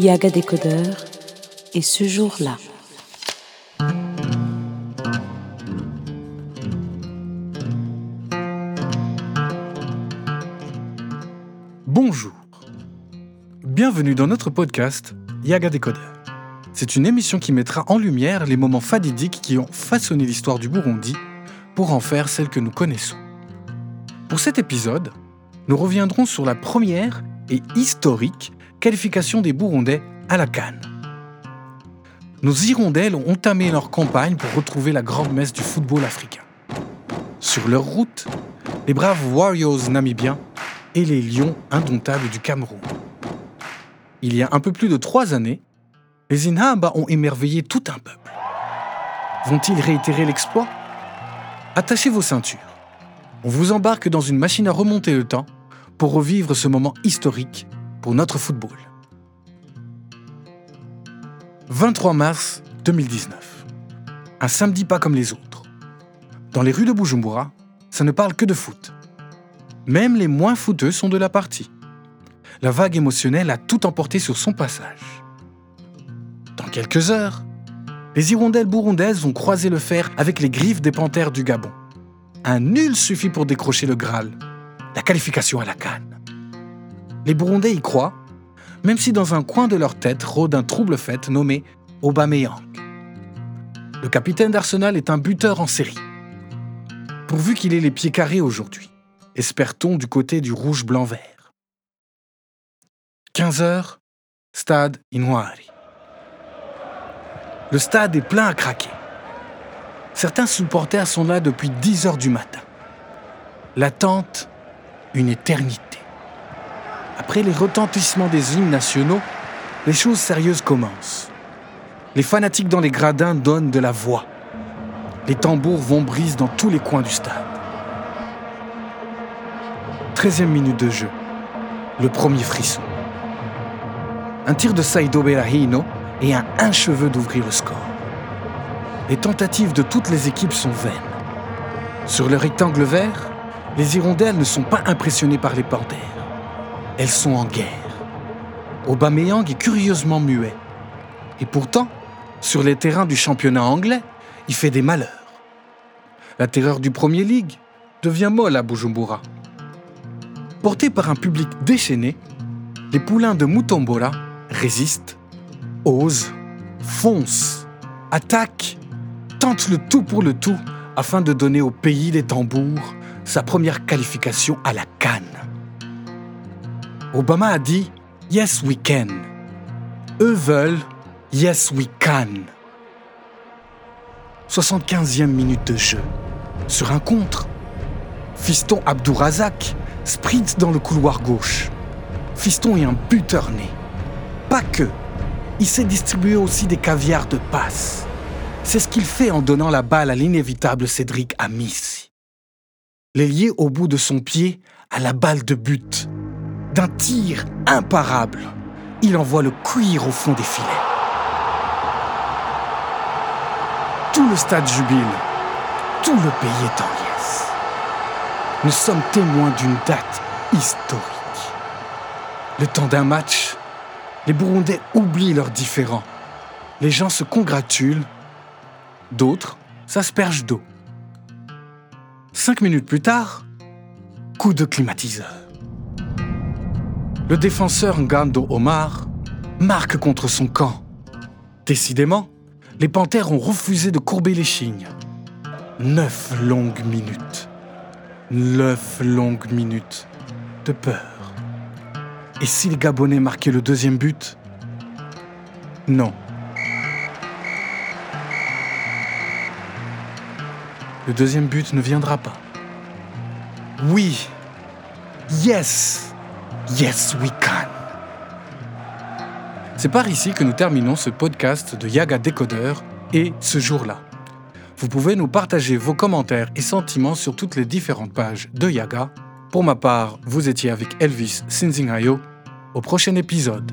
Yaga Décodeur et ce jour-là. Bonjour. Bienvenue dans notre podcast Yaga Décodeur. C'est une émission qui mettra en lumière les moments fadidiques qui ont façonné l'histoire du Burundi pour en faire celle que nous connaissons. Pour cet épisode, nous reviendrons sur la première et historique qualification des Burundais à la Cannes. Nos Hirondelles ont entamé leur campagne pour retrouver la grande messe du football africain. Sur leur route, les braves Warriors namibiens et les Lions indomptables du Cameroun. Il y a un peu plus de trois années, les Inhamba ont émerveillé tout un peuple. Vont-ils réitérer l'exploit? Attachez vos ceintures. On vous embarque dans une machine à remonter le temps pour revivre ce moment historique pour notre football. 23 mars 2019. Un samedi pas comme les autres. Dans les rues de Bujumbura, ça ne parle que de foot. Même les moins footeux sont de la partie. La vague émotionnelle a tout emporté sur son passage. Dans quelques heures, les hirondelles burundaises vont croiser le fer avec les griffes des panthères du Gabon. Un nul suffit pour décrocher le Graal, la qualification à la canne. Les Burundais y croient, même si dans un coin de leur tête rôde un trouble fait nommé Aubameyang. Le capitaine d'Arsenal est un buteur en série. Pourvu qu'il ait les pieds carrés aujourd'hui, espère-t-on du côté du rouge-blanc-vert. 15 heures, stade Inouari. Le stade est plein à craquer. Certains supporters sont là depuis 10 heures du matin. L'attente, une éternité. Après les retentissements des hymnes nationaux, les choses sérieuses commencent. Les fanatiques dans les gradins donnent de la voix. Les tambours vont brise dans tous les coins du stade. 13e minute de jeu. Le premier frisson. Un tir de Saido Berahino et un un cheveu d'ouvrir le score. Les tentatives de toutes les équipes sont vaines. Sur le rectangle vert, les hirondelles ne sont pas impressionnées par les panthères. Elles sont en guerre. Aubameyang est curieusement muet. Et pourtant, sur les terrains du championnat anglais, il fait des malheurs. La terreur du Premier League devient molle à Bujumbura. Portés par un public déchaîné, les poulains de Mutombora résistent, osent, foncent, attaquent, tentent le tout pour le tout afin de donner au pays des tambours sa première qualification à la Cannes. Obama a dit Yes, we can. Eux veulent Yes, we can. 75e minute de jeu. Sur un contre, Fiston Abdourazak sprint dans le couloir gauche. Fiston est un buteur né. Pas que. Il sait distribuer aussi des caviars de passe. C'est ce qu'il fait en donnant la balle à l'inévitable Cédric Amissi. L'ailier au bout de son pied à la balle de but. D'un tir imparable, il envoie le cuir au fond des filets. Tout le stade jubile. Tout le pays est en liesse. Nous sommes témoins d'une date historique. Le temps d'un match, les Burundais oublient leurs différends. Les gens se congratulent, d'autres s'aspergent d'eau. Cinq minutes plus tard, coup de climatiseur. Le défenseur Ngando Omar marque contre son camp. Décidément, les panthères ont refusé de courber les chignes. Neuf longues minutes. Neuf longues minutes de peur. Et si les Gabonais marquaient le deuxième but? Non. Le deuxième but ne viendra pas. Oui. Yes. Yes, we can. C'est par ici que nous terminons ce podcast de Yaga Décodeur et ce jour-là. Vous pouvez nous partager vos commentaires et sentiments sur toutes les différentes pages de Yaga. Pour ma part, vous étiez avec Elvis Sinzingayo. Au prochain épisode.